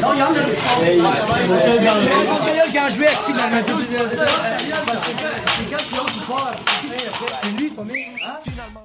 Non, il y en a. Quand je jouais avec finalement, c'est quand qui part. C'est lui, pas Finalement,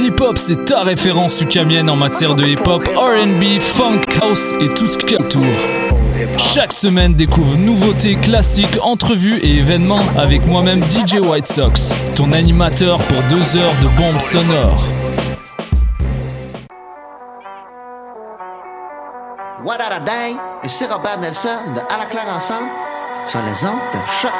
Hip-Hop, c'est ta référence ukamienne en matière de hip-hop, RB, funk, house et tout ce qui autour. Chaque semaine, découvre nouveautés, classiques, entrevues et événements avec moi-même DJ White Sox, ton animateur pour deux heures de bombes sonores. What a day? Ici Robert Nelson de À la claire ensemble sur les ondes de choc.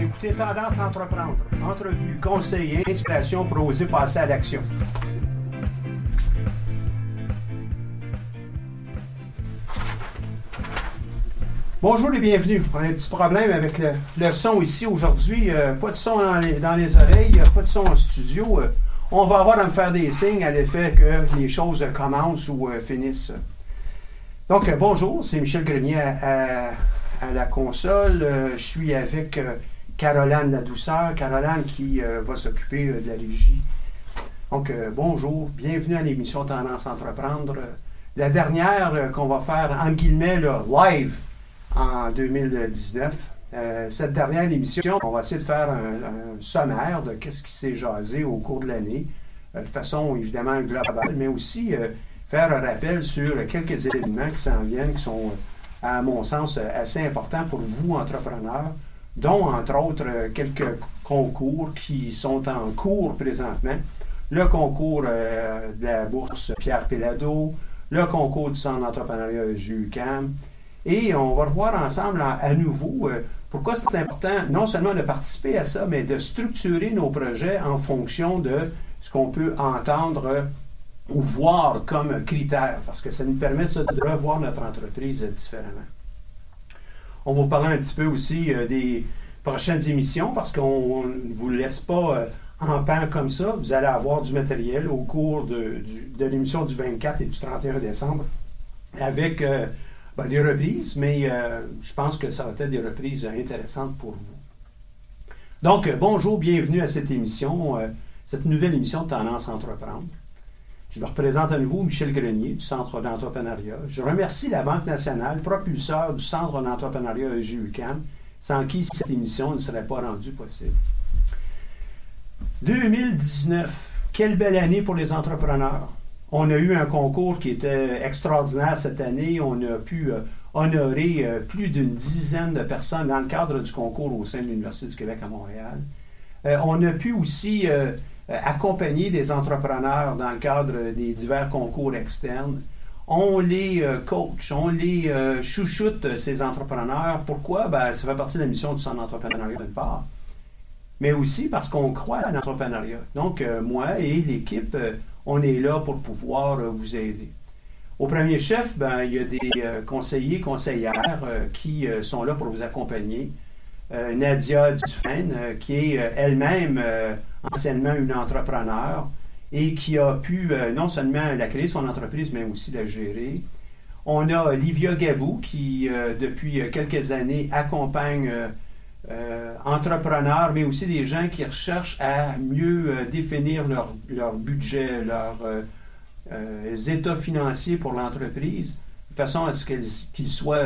Écoutez Tendance à entreprendre. Entrevue, conseil et inspiration pour oser passer à l'action. Bonjour et bienvenue. On a un petit problème avec le, son ici aujourd'hui. Euh, pas de son dans les, oreilles, pas de son en studio. Euh, on va avoir à me faire des signes à l'effet que les choses commencent ou euh, finissent. Donc, bonjour, c'est Michel Grenier à, la console. je suis avec Caroline La Douceur. Caroline qui va s'occuper de la régie. Donc, bonjour, bienvenue à l'émission Tendance Entreprendre. la dernière qu'on va faire, en guillemets, live en 2019. Euh, cette dernière émission, on va essayer de faire un, sommaire de ce qui s'est jasé au cours de l'année, euh, de façon évidemment globale, mais aussi euh, faire un rappel sur quelques événements qui s'en viennent, qui sont, à mon sens, assez importants pour vous, entrepreneurs, dont, entre autres, quelques concours qui sont en cours présentement. Le concours de la bourse Pierre Pellado, le concours du Centre d'entrepreneuriat JUCAM, et on va revoir ensemble à, nouveau euh, pourquoi c'est important non seulement de participer à ça, mais de structurer nos projets en fonction de ce qu'on peut entendre euh, ou voir comme critère, parce que ça nous permet de revoir notre entreprise différemment. On va vous parler un petit peu aussi euh, des prochaines émissions, parce qu'on ne vous laisse pas en pan comme ça. Vous allez avoir du matériel au cours de, l'émission du 24 et du 31 décembre avec ben, des reprises, mais euh, je pense que ça va être des reprises intéressantes pour vous. Donc, euh, bonjour, bienvenue à cette émission, euh, cette nouvelle émission de Tendance Entreprendre. Je me représente à nouveau Michel Grenier du Centre d'entrepreneuriat. Je remercie la Banque nationale, propulseur du Centre d'entrepreneuriat EGUCAM, sans qui cette émission ne serait pas rendue possible. 2019, quelle belle année pour les entrepreneurs. On a eu un concours qui était extraordinaire cette année. On a pu euh, honorer euh, plus d'une dizaine de personnes dans le cadre du concours au sein de l'Université du Québec à Montréal. Euh, on a pu aussi accompagner des entrepreneurs dans le cadre des divers concours externes. On les coach, on les chouchoute, ces entrepreneurs. Pourquoi? Ben, ça fait partie de la mission du Centre d'entrepreneuriat d'une part, mais aussi parce qu'on croit à l'entrepreneuriat. Donc, moi et l'équipe, on est là pour pouvoir euh, vous aider. Au premier chef, ben, il y a des euh, conseillers, conseillères euh, qui sont là pour vous accompagner. Nadia Dufresne, qui est elle-même anciennement une entrepreneur et qui a pu non seulement la créer son entreprise, mais aussi la gérer. On a Livia Gabou qui, depuis quelques années, accompagne euh, entrepreneurs, mais aussi des gens qui recherchent à mieux euh, définir leur, leur budget, leurs euh, états financiers pour l'entreprise, de façon à ce qu'ils soient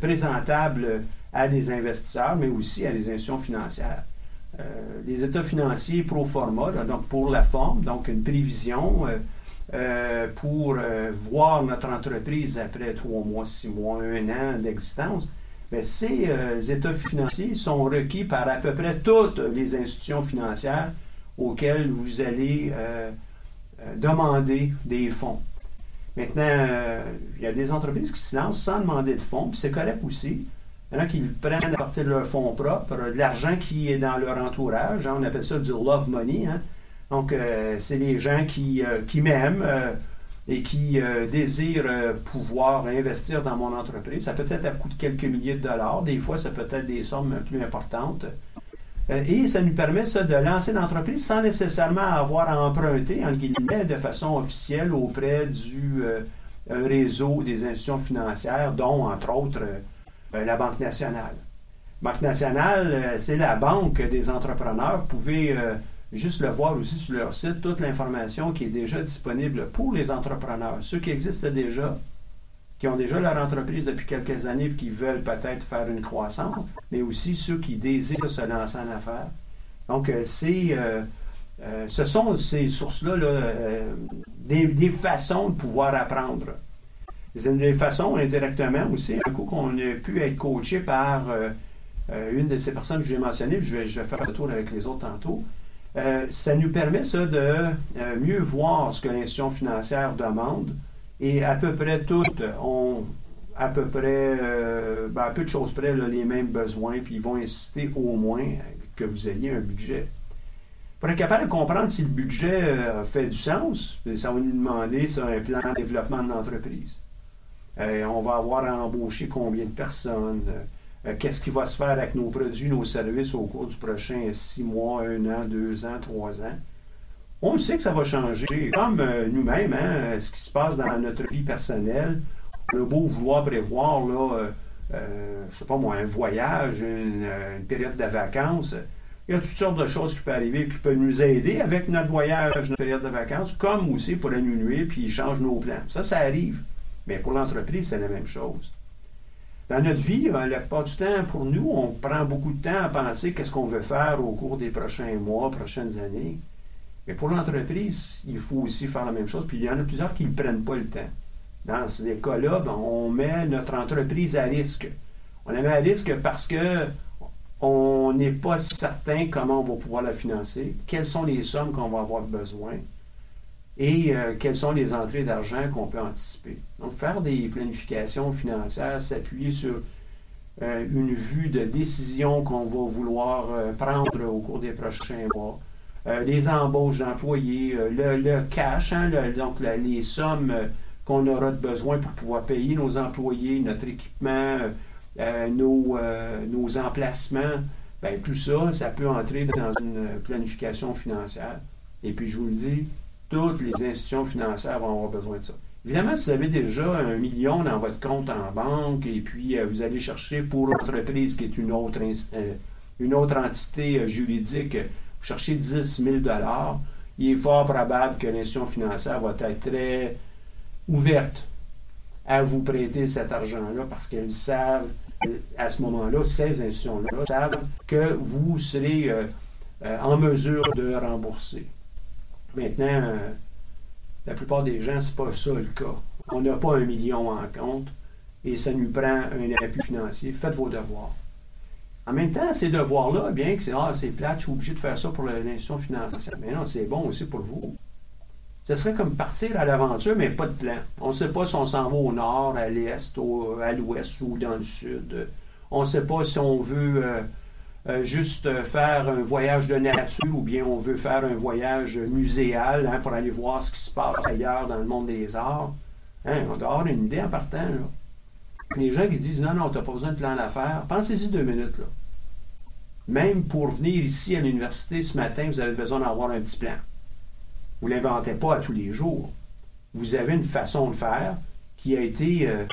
présentables à des investisseurs, mais aussi à des institutions financières. Les états financiers pro forma, donc pour la forme, donc une prévision pour voir notre entreprise après trois mois, six mois, un an d'existence. Ces euh, états financiers sont requis par à peu près toutes les institutions financières auxquelles vous allez euh, euh, demander des fonds. Maintenant, il y a des entreprises qui se lancent sans demander de fonds, puis c'est correct aussi. Il y en a qui le prennent à partir de leurs fonds propres, de l'argent qui est dans leur entourage. hein, on appelle ça du love money. hein. Donc, c'est les gens qui, qui m'aiment et qui euh, désirent euh, pouvoir investir dans mon entreprise. Ça peut être à coût de quelques milliers de dollars. Des fois, ça peut être des sommes plus importantes. Euh, et ça nous permet ça, de lancer l'entreprise sans nécessairement avoir à emprunter, en guillemets, de façon officielle auprès du réseau des institutions financières, dont, entre autres, euh, la Banque nationale. Banque nationale, c'est la banque des entrepreneurs. Vous pouvez juste le voir aussi sur leur site, toute l'information qui est déjà disponible pour les entrepreneurs, ceux qui existent déjà, qui ont déjà leur entreprise depuis quelques années et qui veulent peut-être faire une croissance, mais aussi ceux qui désirent se lancer en affaires. Donc, euh, c'est, euh, euh, ce sont ces sources-là là, des, façons de pouvoir apprendre. Des façons indirectement aussi, un coup qu'on a pu être coaché par une de ces personnes que j'ai mentionnées, je vais, je vais faire le tour avec les autres tantôt, euh, ça nous permet ça de euh, mieux voir ce que l'institution financière demande et à peu près toutes ont à peu près, euh, ben, à peu de choses près, les mêmes besoins, puis ils vont insister au moins que vous ayez un budget. Pour être capable de comprendre si le budget fait du sens, ça va nous demander ça, un plan de développement de l'entreprise. On va avoir à embaucher combien de personnes, euh, qu'est-ce qui va se faire avec nos produits, nos services au cours du prochain six mois, un an, deux ans, trois ans? On sait que ça va changer. Comme euh, nous-mêmes, hein, ce qui se passe dans notre vie personnelle, on a beau vouloir prévoir, là, euh, euh, je sais pas moi, un voyage, une, euh, période de vacances. Il y a toutes sortes de choses qui peuvent arriver qui peuvent nous aider avec notre voyage, notre période de vacances, comme aussi pour annuler puis changer nos plans. Ça, ça arrive. Mais pour l'entreprise, c'est la même chose. Dans notre vie, euh, la plupart du temps, pour nous, on prend beaucoup de temps à penser qu'est-ce qu'on veut faire au cours des prochains mois, prochaines années. Mais pour l'entreprise, il faut aussi faire la même chose. Puis il y en a plusieurs qui ne prennent pas le temps. Dans ces cas-là, ben, on met notre entreprise à risque. On la met à risque parce que on n'est pas certain comment on va pouvoir la financer, quelles sont les sommes qu'on va avoir besoin et euh, quelles sont les entrées d'argent qu'on peut anticiper. Donc, faire des planifications financières, s'appuyer sur euh, une vue de décision qu'on va vouloir euh, prendre au cours des prochains mois, les embauches d'employés, le, cash, hein, donc les sommes qu'on aura de besoin pour pouvoir payer nos employés, notre équipement, nos, nos emplacements, ben, tout ça, ça peut entrer dans une planification financière. Et puis, je vous le dis, toutes les institutions financières vont avoir besoin de ça. Évidemment, si vous avez déjà un million dans votre compte en banque et puis euh, vous allez chercher pour l'entreprise qui est une autre, euh, une autre entité euh, juridique, vous cherchez 10 000 il est fort probable que l'institution financière va être très ouverte à vous prêter cet argent-là parce qu'elles savent, à ce moment-là, ces institutions-là savent que vous serez en mesure de rembourser. Maintenant, euh, la plupart des gens, c'est pas ça le cas. On n'a pas un million en compte et ça nous prend un appui financier. Faites vos devoirs. En même temps, ces devoirs-là, bien que c'est ah, c'est plate, je suis obligé de faire ça pour l'institution financière. Mais non, c'est bon aussi pour vous. Ce serait comme partir à l'aventure, mais pas de plan. On ne sait pas si on s'en va au nord, à l'est, à l'ouest ou dans le sud. On ne sait pas si on veut euh, euh, juste euh, faire un voyage de nature ou bien on veut faire un voyage muséal hein, pour aller voir ce qui se passe ailleurs dans le monde des arts. Hein, on doit avoir une idée en partant. Là. Les gens qui disent non, non, tu n'as pas besoin de plan d'affaires, pensez-y deux minutes. Là. Même pour venir ici à l'université ce matin, vous avez besoin d'avoir un petit plan. Vous ne l'inventez pas à tous les jours. Vous avez une façon de faire qui a été euh,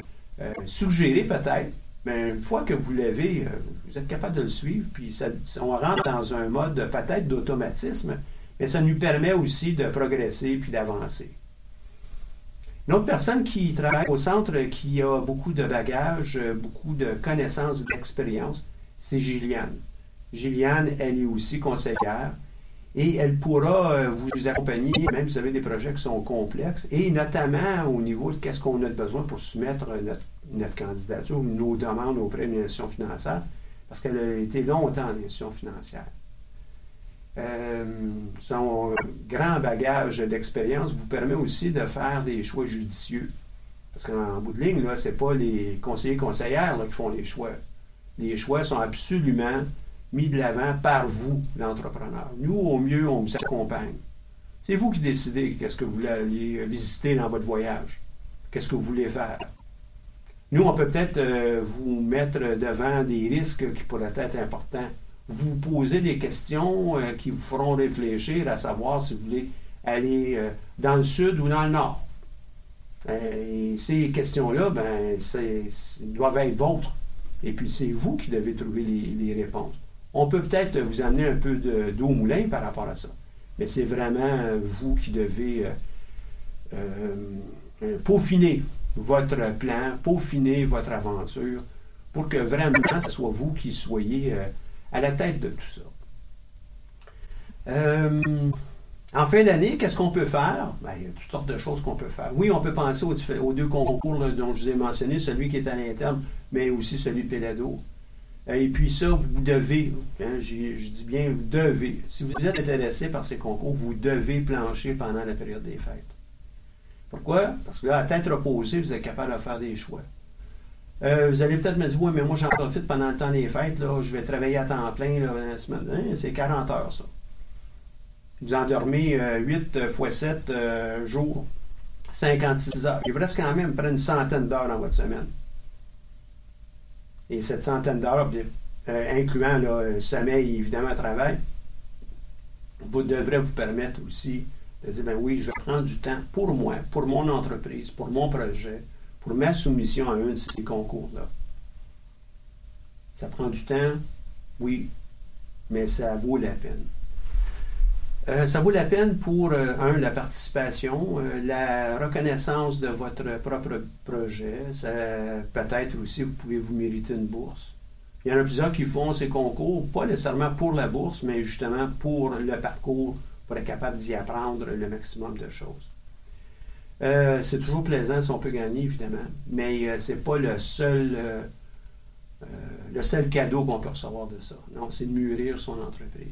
euh, suggéré peut-être, mais une fois que vous l'avez, vous êtes capable de le suivre, puis on rentre dans un mode peut-être d'automatisme, mais ça nous permet aussi de progresser puis d'avancer. Une autre personne qui travaille au centre, qui a beaucoup de bagages, euh, beaucoup de connaissances, d'expérience, c'est Gilliane. Gilliane, elle est aussi conseillère et elle pourra euh, vous accompagner, même si vous avez des projets qui sont complexes, et notamment au niveau de qu'est-ce qu'on a besoin pour soumettre notre, candidature nos demandes auprès d'une institution financière, parce qu'elle a été longtemps en institution financière. Euh, son grand bagage d'expérience vous permet aussi de faire des choix judicieux. Parce qu'en bout de ligne, là, c'est pas les conseillers conseillères qui font les choix. Les choix sont absolument mis de l'avant par vous, l'entrepreneur. Nous, au mieux, on vous accompagne. C'est vous qui décidez qu'est-ce que vous voulez aller visiter dans votre voyage. Qu'est-ce que vous voulez faire. Nous, on peut peut-être euh, vous mettre devant des risques qui pourraient être importants. Vous poser des questions euh, qui vous feront réfléchir à savoir si vous voulez aller euh, dans le sud ou dans le nord. Et ces questions-là, ben, doivent être vôtres. Et puis, c'est vous qui devez trouver les, réponses. On peut peut-être vous amener un peu de- d'eau au moulin par rapport à ça. Mais c'est vraiment vous qui devez peaufiner votre plan, peaufiner votre aventure pour que vraiment ce soit vous qui soyez euh, à la tête de tout ça. Euh, en fin d'année, qu'est-ce qu'on peut faire? Ben, il y a toutes sortes de choses qu'on peut faire. Oui, on peut penser aux, deux concours dont je vous ai mentionné, celui qui est à l'interne, mais aussi celui de Pédado. Euh, Et puis ça, vous devez, hein, je dis bien vous devez, si vous êtes intéressé par ces concours, vous devez plancher pendant la période des fêtes. Pourquoi? Parce que là, à tête reposée, vous êtes capable de faire des choix. Euh, vous allez peut-être me dire, oui, mais moi j'en profite pendant le temps des fêtes, là, je vais travailler à temps plein là, la semaine. Hein, c'est 40 heures, ça. Vous endormez 8 x 7 jours, 56 heures. Il vous reste quand même près une centaine d'heures dans votre semaine. Et cette centaine d'heures, euh, incluant là, euh, sommeil et évidemment travail, vous devrez vous permettre aussi de dire, ben oui, je prends du temps pour moi, pour mon entreprise, pour mon projet, pour ma soumission à un de ces concours-là. Ça prend du temps, oui, mais ça vaut la peine. Euh, ça vaut la peine pour, euh, un, la participation, euh, la reconnaissance de votre propre projet. Peut-être aussi, vous pouvez vous mériter une bourse. Il y en a plusieurs qui font ces concours, pas nécessairement pour la bourse, mais justement pour le parcours, pour être capable d'y apprendre le maximum de choses. Euh, c'est toujours plaisant si on peut gagner, évidemment, mais euh, c'est pas le seul, euh, euh, le seul cadeau qu'on peut recevoir de ça. Non, c'est de mûrir son entreprise.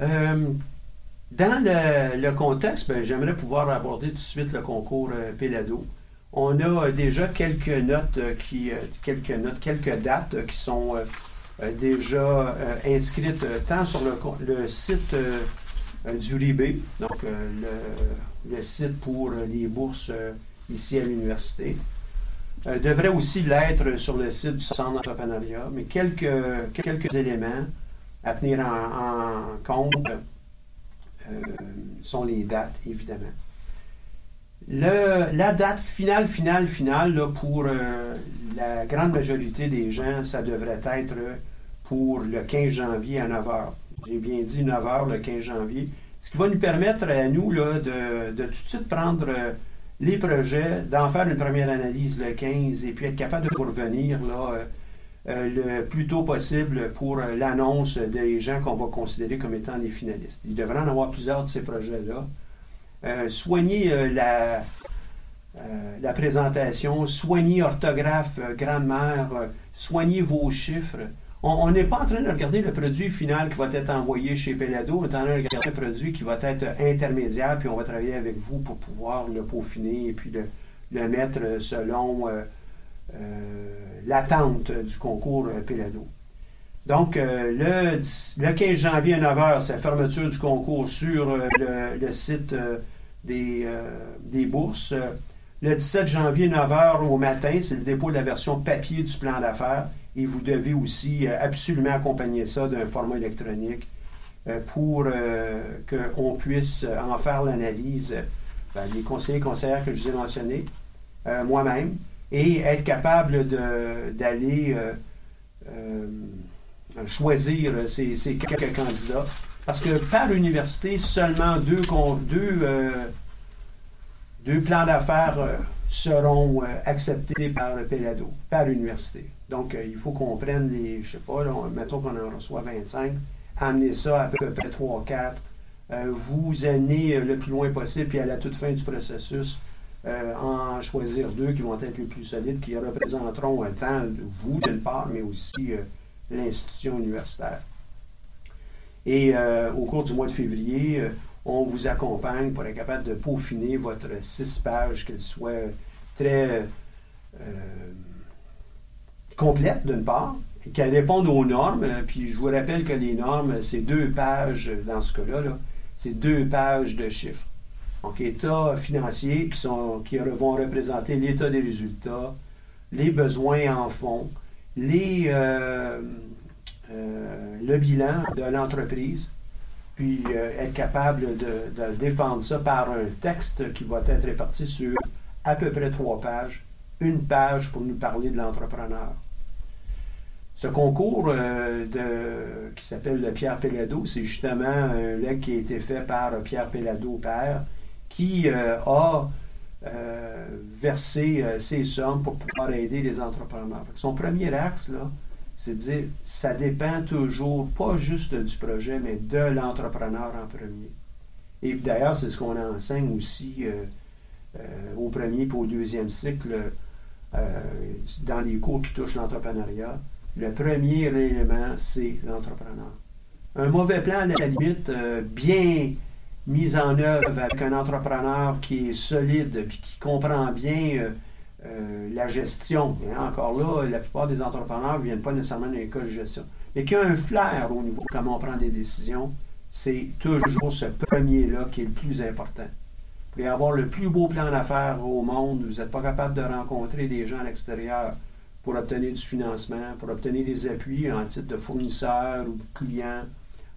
Dans le, contexte, ben, j'aimerais pouvoir aborder tout de suite le concours Pelado. On a déjà quelques notes qui, quelques notes, quelques dates qui sont déjà euh, inscrites euh, tant sur le, le site euh, euh, du RIB, donc euh, le, le site pour euh, les bourses euh, ici à l'université. Euh, devrait aussi l'être sur le site du Centre d'entrepreneuriat, mais quelques, quelques éléments à tenir en, compte euh, sont les dates, évidemment. La date finale, finale, finale, pour euh, la grande majorité des gens, ça devrait être pour le 15 janvier à 9h. J'ai bien dit 9h le 15 janvier. Ce qui va nous permettre à nous là, de, de tout de suite prendre euh, les projets, d'en faire une première analyse le 15 et puis être capable de revenir là, euh, euh, le plus tôt possible pour l'annonce des gens qu'on va considérer comme étant des finalistes. Il devrait en avoir plusieurs de ces projets-là. Euh, soignez euh, la, euh, la présentation, soignez orthographe, grammaire, soignez vos chiffres. On n'est pas en train de regarder le produit final qui va être envoyé chez Pelado, on est en train de regarder un produit qui va être intermédiaire, puis on va travailler avec vous pour pouvoir le peaufiner et puis le, le mettre selon euh, euh, l'attente du concours euh, Pelado. Donc, le, 10 le 15 janvier à 9h, c'est la fermeture du concours sur le, le site des, des bourses. Le 17 janvier, 9h au matin, c'est le dépôt de la version papier du plan d'affaires. Et vous devez aussi euh, absolument accompagner ça d'un format électronique euh, pour euh, qu'on puisse en faire l'analyse ben, les conseillers conseillères que je vous ai mentionnés, moi-même, et être capable d'aller choisir ces, ces quelques candidats. Parce que par université, seulement deux, deux, deux plans d'affaires seront acceptés par le PELADO, par l'université. Donc, euh, il faut qu'on prenne les, je sais pas, mettons qu'on en reçoit 25, amener ça à peu près 3 4, euh, vous amener euh, le plus loin possible, puis à la toute fin du processus, en choisir deux qui vont être les plus solides, qui représenteront euh, tant vous d'une part, mais aussi l'institution universitaire. Et au cours du mois de février, on vous accompagne pour être capable de peaufiner votre six pages, qu'elle soit très complète d'une part, qu'elle réponde aux normes. Euh, Puis je vous rappelle que les normes, c'est deux pages euh, dans ce cas-là, là, c'est deux pages de chiffres. Donc, états financiers qui, sont, qui vont représenter l'état des résultats, les besoins en fonds, les, euh, le bilan de l'entreprise, puis être capable de défendre ça par un texte qui va être réparti sur à peu près trois pages, une page pour nous parler de l'entrepreneur. Ce concours euh, qui s'appelle le Pierre Pellado, c'est justement un leg qui a été fait par Pierre Pellado père, qui euh, a euh, versé ses sommes pour pouvoir aider les entrepreneurs. Son premier axe, c'est de dire, ça dépend toujours, pas juste du projet, mais de l'entrepreneur en premier. Et d'ailleurs, c'est ce qu'on enseigne aussi au premier et au deuxième cycle dans les cours qui touchent l'entrepreneuriat. Le premier élément, c'est l'entrepreneur. Un mauvais plan, à la limite, euh, bien mis en œuvre avec un entrepreneur qui est solide et qui comprend bien euh, euh, la gestion. Encore là, la plupart des entrepreneurs ne viennent pas nécessairement d'une école de gestion. Mais qui a un flair au niveau de comment on prend des décisions, c'est toujours ce premier-là qui est le plus important. Vous pouvez avoir le plus beau plan d'affaires au monde, vous n'êtes pas capable de rencontrer des gens à l'extérieur pour obtenir du financement, pour obtenir des appuis en titre de fournisseur ou de client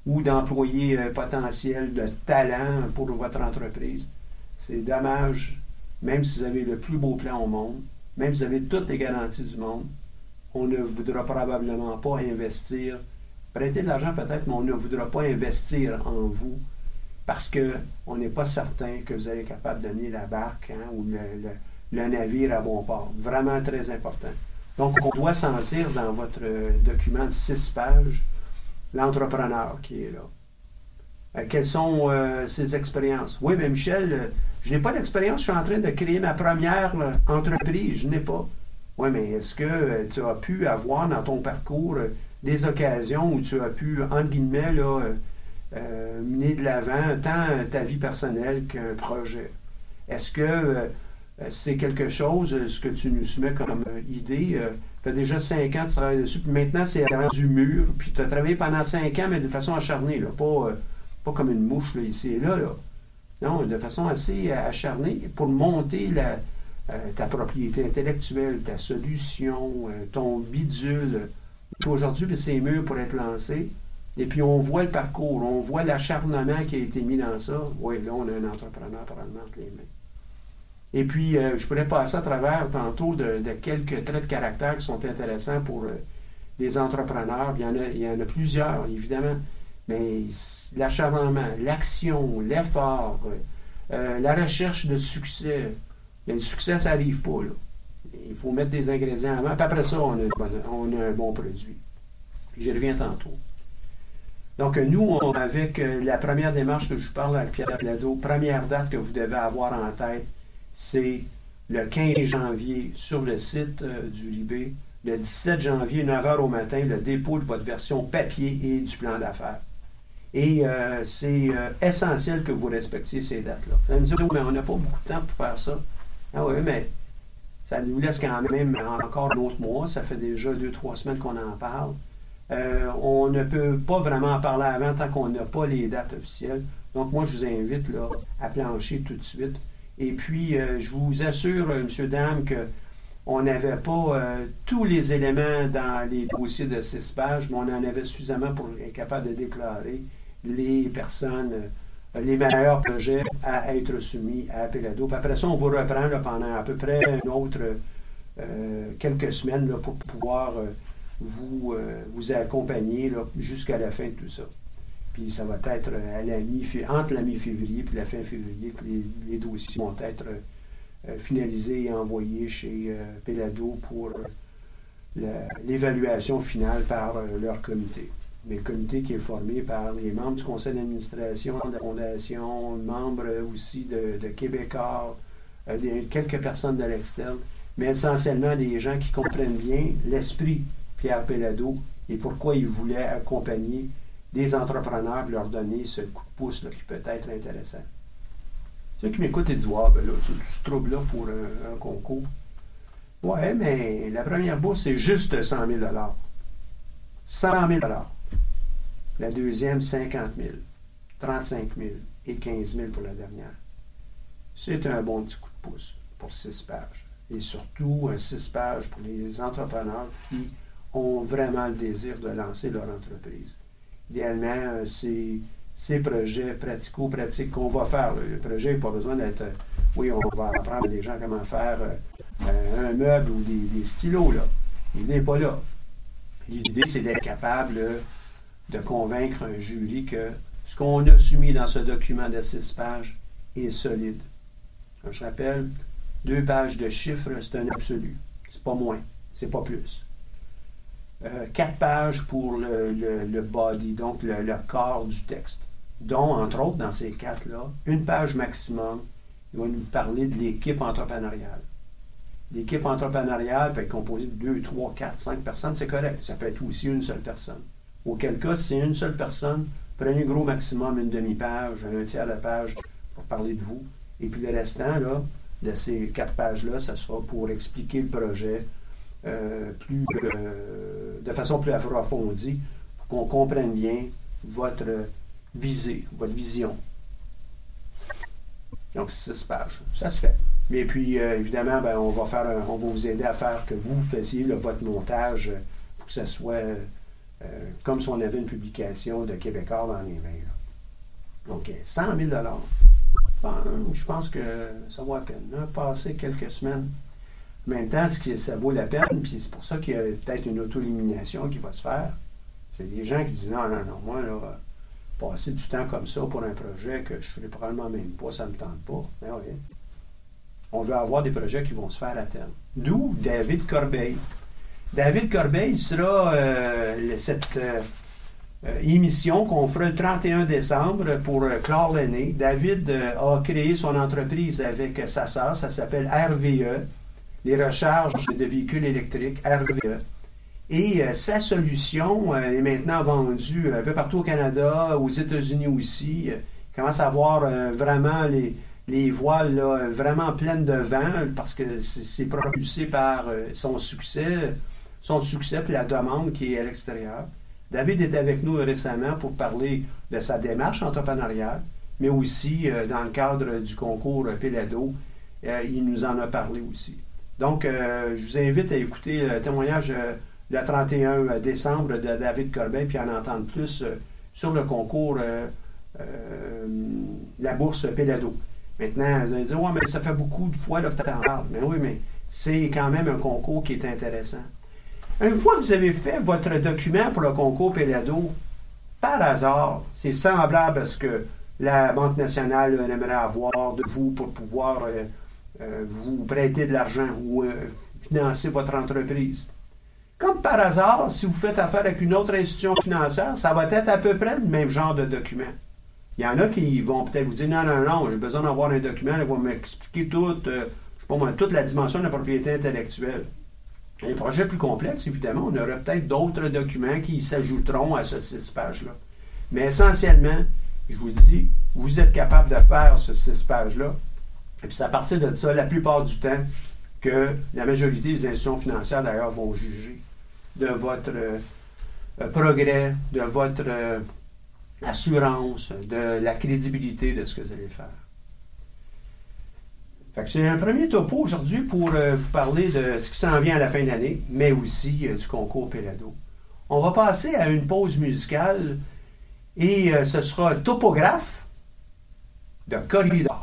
ou d'employés euh, potentiels de talent pour votre entreprise. C'est dommage, même si vous avez le plus beau plan au monde, même si vous avez toutes les garanties du monde, on ne voudra probablement pas investir, prêter de l'argent peut-être, mais on ne voudra pas investir en vous parce qu'on n'est pas certain que vous allez être capable de donner la barque hein, ou le, navire à bon port. Vraiment très important. Donc, on doit sentir dans votre document de six pages l'entrepreneur qui est là. Euh, quelles sont euh, ses expériences? Oui, mais Michel, euh, je n'ai pas d'expérience, je suis en train de créer ma première entreprise, je n'ai pas. Oui, mais est-ce que tu as pu avoir dans ton parcours des occasions où tu as pu, entre guillemets, là, mener de l'avant tant ta vie personnelle qu'un projet? Est-ce que c'est quelque chose, euh, ce que tu nous soumets comme euh, idée? euh, tu as déjà cinq ans, tu travailles dessus, puis maintenant c'est rendu mûr, puis tu as travaillé pendant cinq ans, mais de façon acharnée, là, pas, euh, comme une mouche ici et là, là. Non, de façon assez euh, acharnée pour monter la, euh, ta propriété intellectuelle, ta solution, euh, ton bidule. Aujourd'hui, c'est mûr pour être lancé. Et puis on voit le parcours, on voit l'acharnement qui a été mis dans ça. Oui, là, on a un entrepreneur probablement entre les. Et puis, euh, je pourrais passer à travers tantôt de, quelques traits de caractère qui sont intéressants pour euh, les entrepreneurs. Il y, en a, plusieurs, évidemment. Mais l'acharnement, l'action, l'effort, euh, euh, la recherche de succès. Mais le succès, ça n'arrive pas. Là. Il faut mettre des ingrédients avant. Puis après ça, on a, un bon produit. J'y reviens tantôt. Donc, nous, avec la première démarche que je vous parle avec Pierre Plado, première date que vous devez avoir en tête, c'est le 15 janvier sur le site euh, du Libé, le 17 janvier, 9h au matin, le dépôt de votre version papier et du plan d'affaires. Et euh, c'est euh, essentiel que vous respectiez ces dates-là. Vous allez me dire, mais on n'a pas beaucoup de temps pour faire ça. Ah oui, mais ça nous laisse quand même encore un autre mois. Ça fait déjà deux, trois semaines qu'on en parle. On ne peut pas vraiment en parler avant tant qu'on n'a pas les dates officielles. Donc, moi, je vous invite là, à plancher tout de suite. Et puis, euh, je vous assure, euh, monsieur, dame, que on n'avait pas euh, tous les éléments dans les dossiers de six pages, mais on en avait suffisamment pour être capable de déclarer les personnes les meilleurs projets à être soumis à Pelado. Après ça, on vous reprend là, pendant à peu près une autre euh, quelques semaines pour pouvoir euh, vous, euh, vous accompagner jusqu'à la fin de tout ça. Puis ça va être à la mi entre la mi-février et la fin février que les, dossiers vont être euh, finalisés et envoyés chez euh, Pelado pour euh, l'évaluation finale par euh, leur comité. Mais le comité qui est formé par les membres du conseil d'administration de la fondation, membres euh, aussi de, de euh, quelques personnes de l'externe, mais essentiellement des gens qui comprennent bien l'esprit Pierre Pelado et pourquoi il voulait accompagner des entrepreneurs leur donner ce coup de pouce là, qui peut être intéressant. Ceux qui m'écoutent et disent Ouais, ben là, tu, tu te trouves là pour un, un concours. Ouais, mais la première bourse, c'est juste 100 000 100 000 La deuxième, 50 000 35 000 et 15 000 pour la dernière. C'est un bon petit coup de pouce pour six pages. Et surtout, un six pages pour les entrepreneurs qui ont vraiment le désir de lancer leur entreprise. Idéalement, euh, c'est ces projets pratico-pratiques qu'on va faire. Le projet n'a pas besoin d'être. euh, Oui, on va apprendre des gens comment faire euh, un meuble ou des, stylos. là. L'idée n'est pas là. L'idée, c'est d'être capable de convaincre un jury que ce qu'on a soumis dans ce document de six pages est solide. Je rappelle, deux pages de chiffres, c'est un absolu. C'est pas moins, c'est pas plus. Euh, quatre pages pour le, le- body, donc le, corps du texte, dont, entre autres, dans ces quatre-là, une page maximum, il va nous parler de l'équipe entrepreneuriale. L'équipe entrepreneuriale peut être composée de deux, trois, quatre, cinq personnes, c'est correct. Ça peut être aussi une seule personne. Auquel cas, si c'est une seule personne, prenez gros maximum une demi-page, un tiers de page pour parler de vous. Et puis le restant, là, de ces quatre pages-là, ça sera pour expliquer le projet plus, euh, de façon plus approfondie, pour qu'on comprenne bien votre visée, votre vision. Donc, six pages. Ça se fait. Mais puis, euh, évidemment, ben, on, va vous aider à faire que vous fassiez votre montage euh, pour que ça soit euh, comme si on avait une publication de Québécois dans les mains. là. Donc, euh, 100 000 Bon, je pense que ça vaut la peine. Là, passer quelques semaines. En même temps, ce qui- ça vaut la peine, puis c'est pour ça qu'il y a peut-être une auto-élimination qui va se faire. C'est des gens qui disent non, non, non, moi, là, passer du temps comme ça pour un projet que je ne ferai probablement même pas, ça ne me tente pas. Ben oui. On veut avoir des projets qui vont se faire à terme. D'où David Corbeil. David Corbeil sera euh, cette euh, euh, émission qu'on fera le 31 décembre pour euh, clore l'année. David a créé son entreprise avec sa sœur, ça s'appelle RVE, les recharges de véhicules électriques, RVE. Et euh, sa solution euh, est maintenant vendue un peu partout au Canada, aux États-Unis aussi. Euh, commence à avoir euh, vraiment les, les voiles là, vraiment pleines de vent parce que c'est propulsé par euh, son succès, son succès puis la demande qui est à l'extérieur. David est avec nous récemment pour parler de sa démarche entrepreneuriale, mais aussi euh, dans le cadre du concours Pelado, euh, il nous en a parlé aussi. Donc, euh, je vous invite à écouter le témoignage euh, le 31 décembre de David Corbin, puis à en entendre plus euh, sur le concours euh, euh, La bourse Pelado. Maintenant, vous allez dire, ouais, mais ça fait beaucoup de fois là, que tu en. Mais oui, mais c'est quand même un concours qui est intéressant. Une fois que vous avez fait votre document pour le concours Pelado, par hasard, c'est semblable à ce que la Banque nationale euh, aimerait avoir de vous pour pouvoir euh, euh, vous prêter de l'argent ou euh, financer votre entreprise. Comme par hasard, si vous faites affaire avec une autre institution financière, ça va être à peu près le même genre de document. Il y en a qui vont peut-être vous dire non, non, non, j'ai besoin d'avoir un document, ils vont m'expliquer tout, euh, sais pas moi, toute la dimension de la propriété intellectuelle. Les projets plus complexes, évidemment, on aura peut-être d'autres documents qui s'ajouteront à ce six pages-là. Mais essentiellement, je vous dis, vous êtes capable de faire ce six pages-là. Et puis c'est à partir de ça, la plupart du temps, que la majorité des institutions financières, d'ailleurs, vont juger de votre euh, progrès, de votre euh, assurance, de la crédibilité de ce que vous allez faire. Fait que c'est un premier topo aujourd'hui pour euh, vous parler de ce qui s'en vient à la fin de l'année, mais aussi du concours Pelado. On va passer à une pause musicale et ce sera Topographe de Corridor.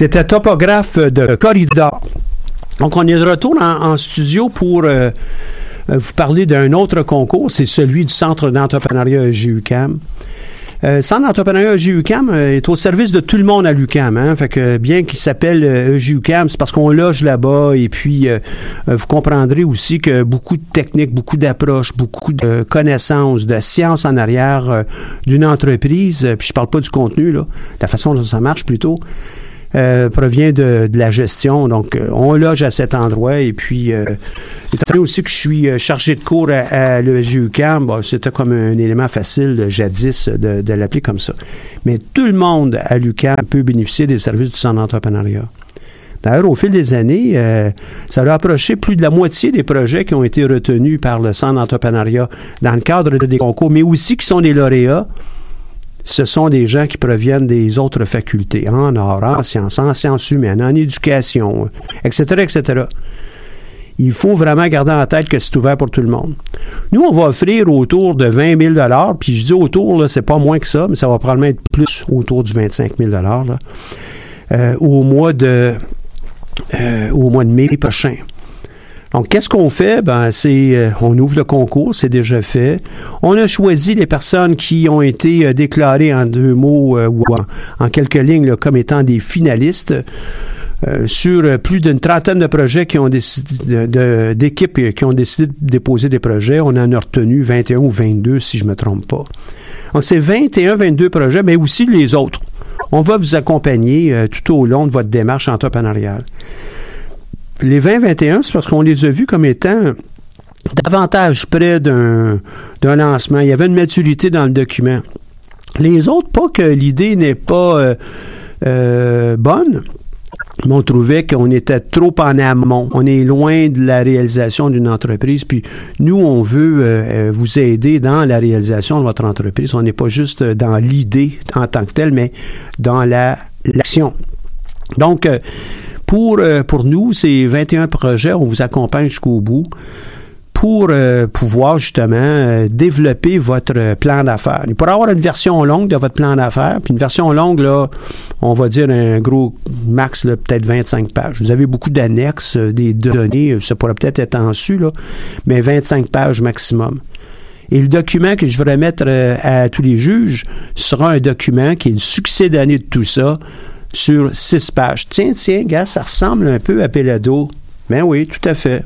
C'était topographe de Corridor. Donc, on est de retour en, studio pour euh, euh, vous parler d'un autre concours. C'est celui du Centre d'entrepreneuriat EGUCAM. Euh, Centre d'entrepreneuriat EGUCAM euh, est au service de tout le monde à l'UCAM. Hein? Fait que bien qu'il s'appelle euh, EGUCAM, c'est parce qu'on loge là-bas et puis euh, euh, vous comprendrez aussi que beaucoup de techniques, beaucoup d'approches, beaucoup de connaissances, de sciences en arrière euh, d'une entreprise, euh, puis je parle pas du contenu, de la façon dont ça marche plutôt, euh, provient de, de la gestion. Donc, euh, on loge à cet endroit. Et puis, euh, étant donné aussi que je suis euh, chargé de cours à, à l'EGUCAM, bon, c'était comme un élément facile jadis de, de l'appeler comme ça. Mais tout le monde à l'UCAM peut bénéficier des services du centre d'entrepreneuriat. D'ailleurs, au fil des années, euh, ça a approché plus de la moitié des projets qui ont été retenus par le centre d'entrepreneuriat dans le cadre des concours, mais aussi qui sont des lauréats ce sont des gens qui proviennent des autres facultés, en art, en sciences, en sciences humaines, en éducation, etc., etc. Il faut vraiment garder en tête que c'est ouvert pour tout le monde. Nous, on va offrir autour de 20 000 puis je dis autour, c'est pas moins que ça, mais ça va probablement être plus autour du 25 000 là, euh, au mois de euh, au mois de mai prochain. Donc, qu'est-ce qu'on fait? Ben, c'est, euh, on ouvre le concours, c'est déjà fait. On a choisi les personnes qui ont été euh, déclarées en deux mots euh, ou en, quelques lignes là, comme étant des finalistes. euh, sur euh, plus d'une trentaine de projets qui ont décidé d'équipes qui ont décidé de déposer des projets. On en a retenu 21 ou 22 si je me trompe pas. Donc c'est 21, 22 projets, mais aussi les autres. On va vous accompagner tout au long de votre démarche entrepreneuriale. Les 20-21, c'est parce qu'on les a vus comme étant davantage près d'un lancement. Il y avait une maturité dans le document. Les autres, pas que l'idée n'est pas euh, euh, bonne, mais on trouvait qu'on était trop en amont. On est loin de la réalisation d'une entreprise. Puis nous, on veut euh, vous aider dans la réalisation de votre entreprise. On n'est pas juste dans l'idée en tant que telle, mais dans la l'action. Donc, pour, euh, pour nous, ces 21 projets, on vous accompagne jusqu'au bout pour euh, pouvoir justement euh, développer votre plan d'affaires. Il pourrait avoir une version longue de votre plan d'affaires, puis une version longue, là, on va dire un gros max, peut-être 25 pages. Vous avez beaucoup d'annexes, des données, ça pourrait peut-être être en su, là, mais 25 pages maximum. Et le document que je vais remettre à tous les juges sera un document qui est le succès d'année de tout ça sur six pages. Tiens, tiens, gars, ça ressemble un peu à Pelado. Ben oui, tout à fait.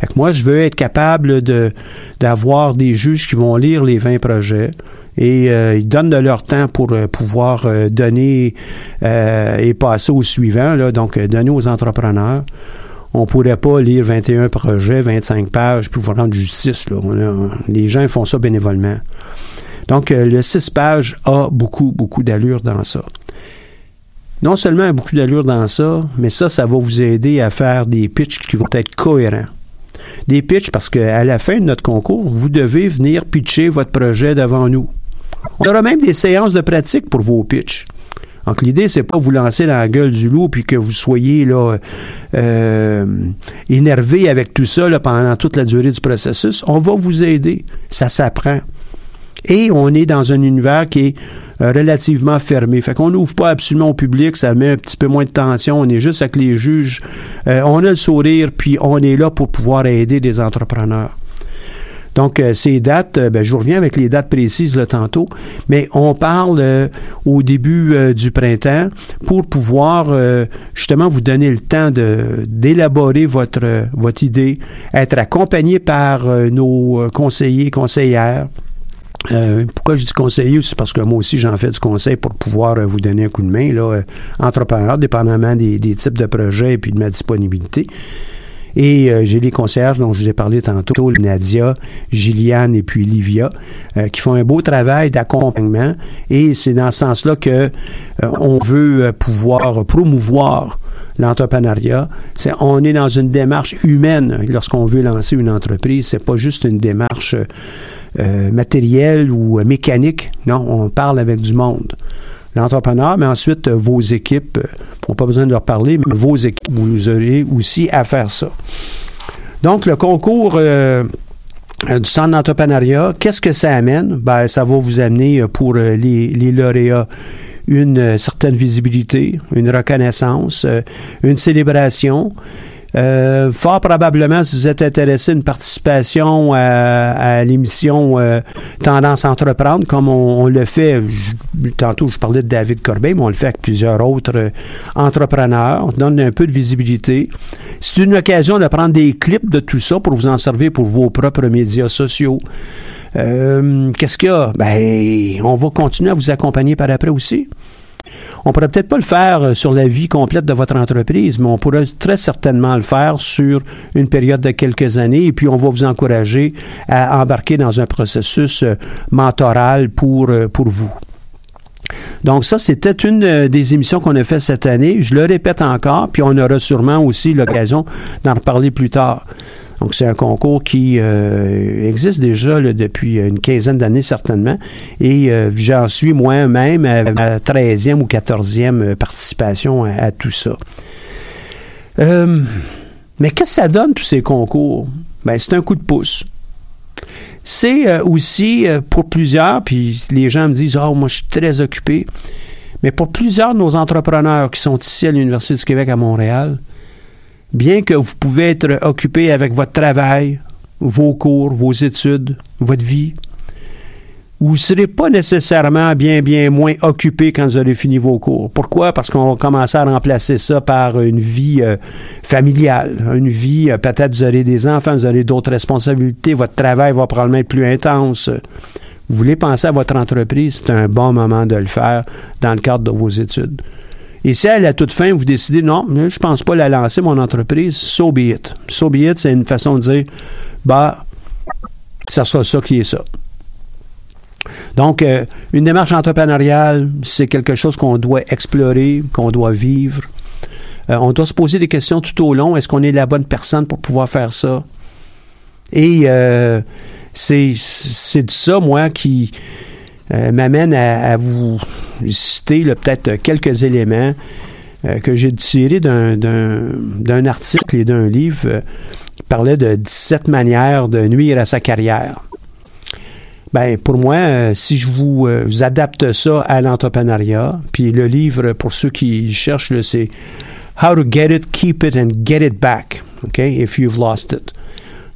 Fait que moi, je veux être capable de d'avoir des juges qui vont lire les 20 projets et euh, ils donnent de leur temps pour euh, pouvoir euh, donner euh, et passer au suivant, là, donc euh, donner aux entrepreneurs. On pourrait pas lire 21 projets, 25 pages, puis vous rendre justice. Là. Les gens font ça bénévolement. Donc, le 6 pages a beaucoup, beaucoup d'allure dans ça. Non seulement beaucoup d'allure dans ça, mais ça, ça va vous aider à faire des pitchs qui vont être cohérents. Des pitchs parce qu'à la fin de notre concours, vous devez venir pitcher votre projet devant nous. On aura même des séances de pratique pour vos pitchs. Donc l'idée, c'est pas vous lancer dans la gueule du loup puis que vous soyez là euh, énervé avec tout ça pendant toute la durée du processus. On va vous aider. Ça s'apprend. Et on est dans un univers qui est relativement fermé. Fait qu'on n'ouvre pas absolument au public, ça met un petit peu moins de tension. On est juste avec les juges. Euh, on a le sourire, puis on est là pour pouvoir aider des entrepreneurs. Donc, euh, ces dates, euh, ben, je vous reviens avec les dates précises là, tantôt, mais on parle euh, au début euh, du printemps pour pouvoir euh, justement vous donner le temps de d'élaborer votre, euh, votre idée, être accompagné par euh, nos euh, conseillers, conseillères. Euh, pourquoi je dis conseiller? C'est parce que moi aussi, j'en fais du conseil pour pouvoir euh, vous donner un coup de main, là, euh, entrepreneur, dépendamment des, des types de projets et puis de ma disponibilité. Et j'ai les conseillères dont je vous ai parlé tantôt, Nadia, Gilliane et puis Livia, qui font un beau travail d'accompagnement. Et c'est dans ce sens-là que on veut pouvoir promouvoir l'entrepreneuriat. C'est, on est dans une démarche humaine lorsqu'on veut lancer une entreprise. C'est pas juste une démarche euh, matérielle ou euh, mécanique. Non, on parle avec du monde l'entrepreneur, mais ensuite euh, vos équipes, n'ont pas besoin de leur parler, mais vos équipes, vous aurez aussi à faire ça. Donc, le concours du centre d'entrepreneuriat, qu'est-ce que ça amène? Ben, ça va vous amener pour les, les lauréats une certaine visibilité, une reconnaissance, une célébration. Euh, fort probablement, si vous êtes intéressé à une participation à, à l'émission euh, Tendance Entreprendre, comme on, on le fait, je- tantôt je parlais de David Corbeil, mais on le fait avec plusieurs autres euh, entrepreneurs, on donne un peu de visibilité. C'est une occasion de prendre des clips de tout ça pour vous en servir pour vos propres médias sociaux. Euh, Qu'est-ce qu'il y a? Ben, on va continuer à vous accompagner par après aussi. On pourrait peut-être pas le faire euh, sur la vie complète de votre entreprise, mais on pourrait très certainement le faire sur une période de quelques années et puis on va vous encourager à embarquer dans un processus euh, mentoral pour, euh, pour vous. Donc ça, c'était une des émissions qu'on a fait cette année. Je le répète encore, puis on aura sûrement aussi l'occasion d'en reparler plus tard. Donc c'est un concours qui euh, existe déjà depuis une quinzaine d'années certainement, et euh, j'en suis moi-même à ma 13e ou 14e participation à, tout ça. Euh, mais qu'est-ce que ça donne, tous ces concours? Ben, c'est un coup de pouce. C'est euh, aussi euh, pour plusieurs, puis les gens me disent, oh, moi, je suis très occupé. Mais pour plusieurs de nos entrepreneurs qui sont ici à l'Université du Québec à Montréal, bien que vous pouvez être occupé avec votre travail, vos cours, vos études, votre vie, vous ne serez pas nécessairement bien, bien moins occupé quand vous aurez fini vos cours. Pourquoi? Parce qu'on va commencer à remplacer ça par une vie euh, familiale, une vie, euh, peut-être vous aurez des enfants, vous aurez d'autres responsabilités, votre travail va probablement être plus intense. Vous voulez penser à votre entreprise, c'est un bon moment de le faire dans le cadre de vos études. Et si à la toute fin, vous décidez, non, je pense pas la lancer, mon entreprise, so be it. So be it, c'est une façon de dire, bah, ça sera ça qui est ça. Donc, euh, une démarche entrepreneuriale, c'est quelque chose qu'on doit explorer, qu'on doit vivre. Euh, on doit se poser des questions tout au long. Est-ce qu'on est la bonne personne pour pouvoir faire ça? Et euh, c'est de ça, moi, qui m'amène à, vous citer peut-être quelques éléments que j'ai tirés d'un article et d'un livre qui parlait de 17 manières de nuire à sa carrière. Ben, pour moi, euh, si je vous, euh, adapte ça à l'entrepreneuriat, puis le livre, pour ceux qui cherchent, c'est How to Get It, Keep It and Get It Back, OK, if you've lost it.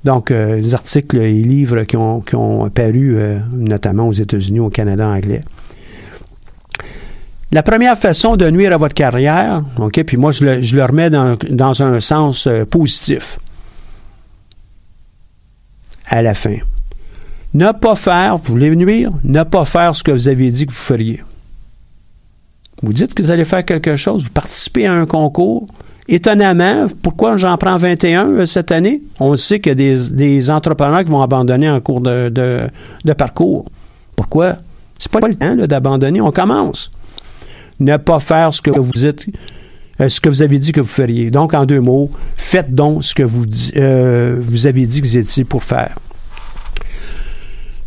Donc, euh, les articles et livres qui ont, qui ont apparu notamment aux États-Unis, au Canada anglais. La première façon de nuire à votre carrière, OK, puis moi, je le, je le remets dans, dans un sens positif à la fin. Ne pas faire, vous voulez nuire, ne pas faire ce que vous avez dit que vous feriez. Vous dites que vous allez faire quelque chose, vous participez à un concours. Étonnamment, pourquoi j'en prends 21 euh, cette année? On sait qu'il y a des, entrepreneurs qui vont abandonner en cours de, parcours. Pourquoi? C'est pas le temps d'abandonner, on commence. Ne pas faire ce que vous dites, euh, ce que vous avez dit que vous feriez. Donc, en deux mots, faites donc ce que vous, euh, avez dit que vous étiez pour faire.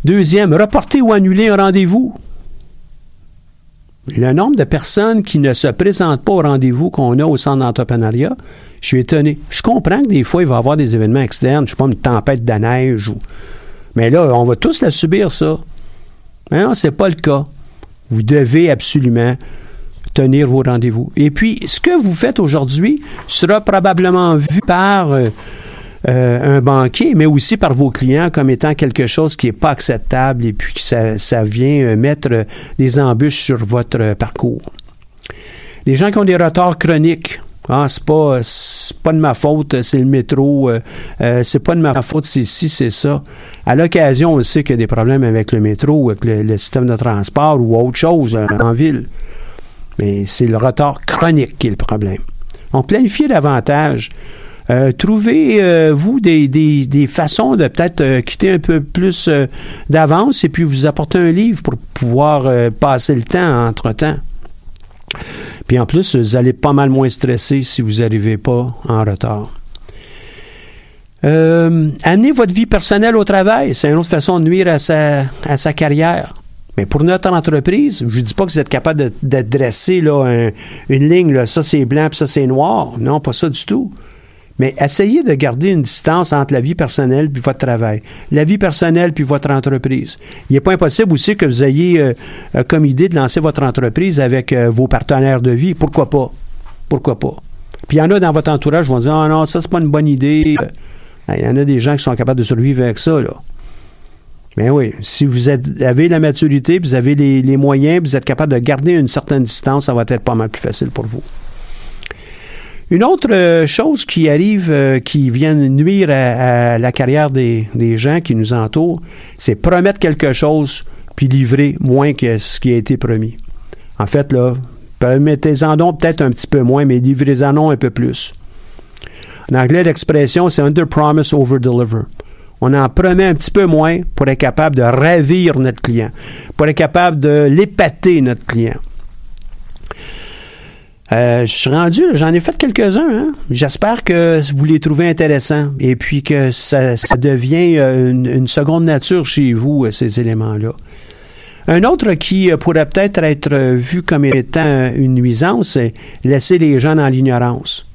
Deuxième, reporter ou annuler un rendez-vous. Le nombre de personnes qui ne se présentent pas au rendez-vous qu'on a au centre d'entrepreneuriat, je suis étonné. Je comprends que des fois, il va y avoir des événements externes, je sais pas, une tempête de neige. Ou... Mais là, on va tous la subir, ça. Non, ce n'est pas le cas. Vous devez absolument tenir vos rendez-vous. Et puis, ce que vous faites aujourd'hui sera probablement vu par euh, euh, un banquier, mais aussi par vos clients comme étant quelque chose qui n'est pas acceptable et puis que ça, vient euh, mettre des embûches sur votre parcours. Les gens qui ont des retards chroniques, ah, c'est pas, pas de ma faute, c'est le métro, euh, c'est pas de ma faute, c'est ci, c'est ça. À l'occasion, on sait qu'il y a des problèmes avec le métro avec le, système de transport ou autre chose en ville. Mais c'est le retard chronique qui est le problème. On planifie davantage. Euh, trouvez-vous euh, des, façons de peut-être euh, quitter un peu plus d'avance et puis vous apporter un livre pour pouvoir passer le temps entre-temps. Puis en plus, vous allez pas mal moins stresser si vous n'arrivez pas en retard. amenez votre vie personnelle au travail. C'est une autre façon de nuire à sa, à sa carrière. Mais pour notre entreprise, je ne dis pas que vous êtes capable de, dresser là, une ligne, là, ça c'est blanc puis ça c'est noir. Non, pas ça du tout. Mais essayez de garder une distance entre la vie personnelle puis votre travail, la vie personnelle puis votre entreprise. Il n'est pas impossible aussi que vous ayez euh, euh, comme idée de lancer votre entreprise avec euh, vos partenaires de vie. Pourquoi pas? Pourquoi pas? Puis il y en a dans votre entourage qui vont dire Ah non, ça, c'est pas une bonne idée. Il y en a des gens qui sont capables de survivre avec ça, là. Mais oui, si vous avez la maturité, vous avez les, les moyens, vous êtes capable de garder une certaine distance, ça va être pas mal plus facile pour vous. Une autre euh, chose qui arrive, euh, qui vient nuire à, la carrière des, gens qui nous entourent, c'est promettre quelque chose puis livrer moins que ce qui a été promis. En fait, là, promettez-en donc peut-être un petit peu moins, mais livrez-en un peu plus. En anglais, l'expression, c'est under promise, over deliver. On en promet un petit peu moins pour être capable de ravir notre client, pour être capable de l'épater, notre client. Euh, je suis rendu, j'en ai fait quelques-uns. Hein. J'espère que vous les trouvez intéressants et puis que ça, devient euh, une, seconde nature chez vous, euh, ces éléments-là. Un autre qui pourrait peut-être être vu comme étant une nuisance, c'est laisser les gens dans l'ignorance.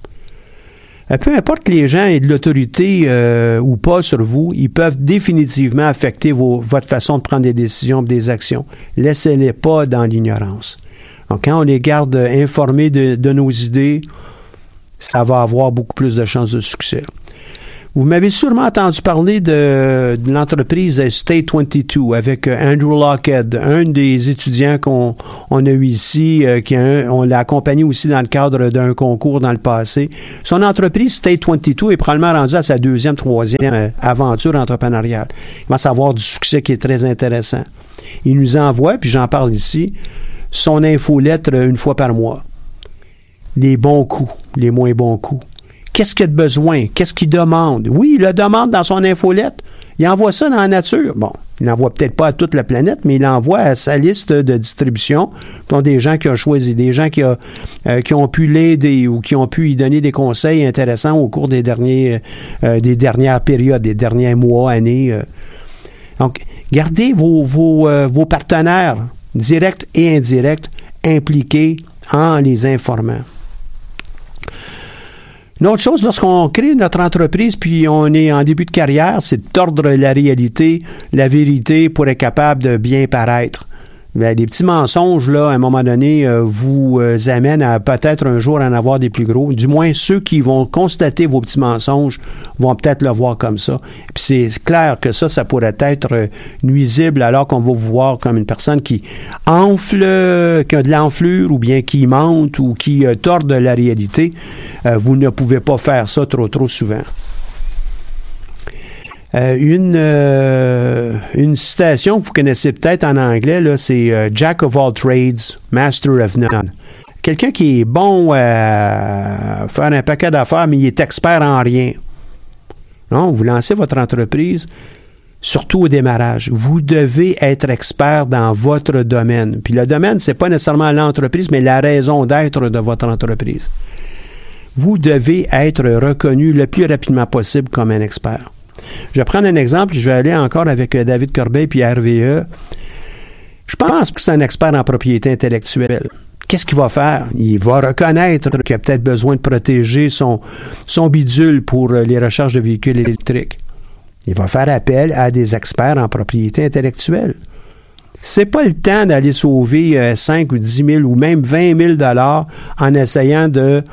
Peu importe que les gens aient de l'autorité ou pas sur vous, ils peuvent définitivement affecter votre façon de prendre des décisions, des actions. Laissez-les pas dans l'ignorance. Donc, quand on les garde informés de, nos idées, ça va avoir beaucoup plus de chances de succès. Vous m'avez sûrement entendu parler de, l'entreprise State 22 avec euh, Andrew Lockhead, un des étudiants qu'on a eu ici, euh, qui on l'a accompagné aussi dans le cadre d'un concours dans le passé. Son entreprise State 22 est probablement rendue à sa deuxième, troisième euh, aventure entrepreneuriale. Il va savoir du succès qui est très intéressant. Il nous envoie, puis j'en parle ici, son infolettre une fois par mois. les bons coups, les moins bons coups. Qu'est-ce qu'il a de besoin? Qu'est-ce qu'il demande? Oui, il le demande dans son infolette. Il envoie ça dans la nature. Bon, il n'envoie peut-être pas à toute la planète, mais il envoie à sa liste de distribution. Puis des gens qui ont choisi, des gens qui, a, euh, qui ont pu l'aider ou qui ont pu lui donner des conseils intéressants au cours des, derniers, euh, des dernières périodes, des derniers mois, années. euh. Donc, gardez euh, vos partenaires directs et indirects impliqués en les informant. Une autre chose, lorsqu'on crée notre entreprise puis on est en début de carrière, c'est de tordre la réalité, la vérité pour être capable de bien paraître. Ben, les petits mensonges, là, à un moment donné, euh, vous euh, amènent à peut-être un jour en avoir des plus gros. Du moins, ceux qui vont constater vos petits mensonges vont peut-être le voir comme ça. Puis c'est clair que ça, ça pourrait être euh, nuisible alors qu'on va vous voir comme une personne qui enfle, qui a de l'enflure ou bien qui mente ou qui tord de la réalité. Vous ne pouvez pas faire ça trop, trop souvent. Euh, une, euh, une citation que vous connaissez peut-être en anglais, c'est euh, Jack of all trades, master of none. Quelqu'un qui est bon à faire un paquet d'affaires, mais il est expert en rien. Non, vous lancez votre entreprise, surtout au démarrage. Vous devez être expert dans votre domaine. Puis le domaine, c'est pas nécessairement l'entreprise, mais la raison d'être de votre entreprise. Vous devez être reconnu le plus rapidement possible comme un expert. Je vais prendre un exemple, je vais aller encore avec euh, David Corbeil puis RVE. Je pense que c'est un expert en propriété intellectuelle. Qu'est-ce qu'il va faire? Il va reconnaître qu'il a peut-être besoin de protéger son, bidule pour euh, les recherches de véhicules électriques. Il va faire appel à des experts en propriété intellectuelle. C'est pas le temps d'aller sauver euh, 5 ou 10 000 ou même 20 000 dollars en essayant de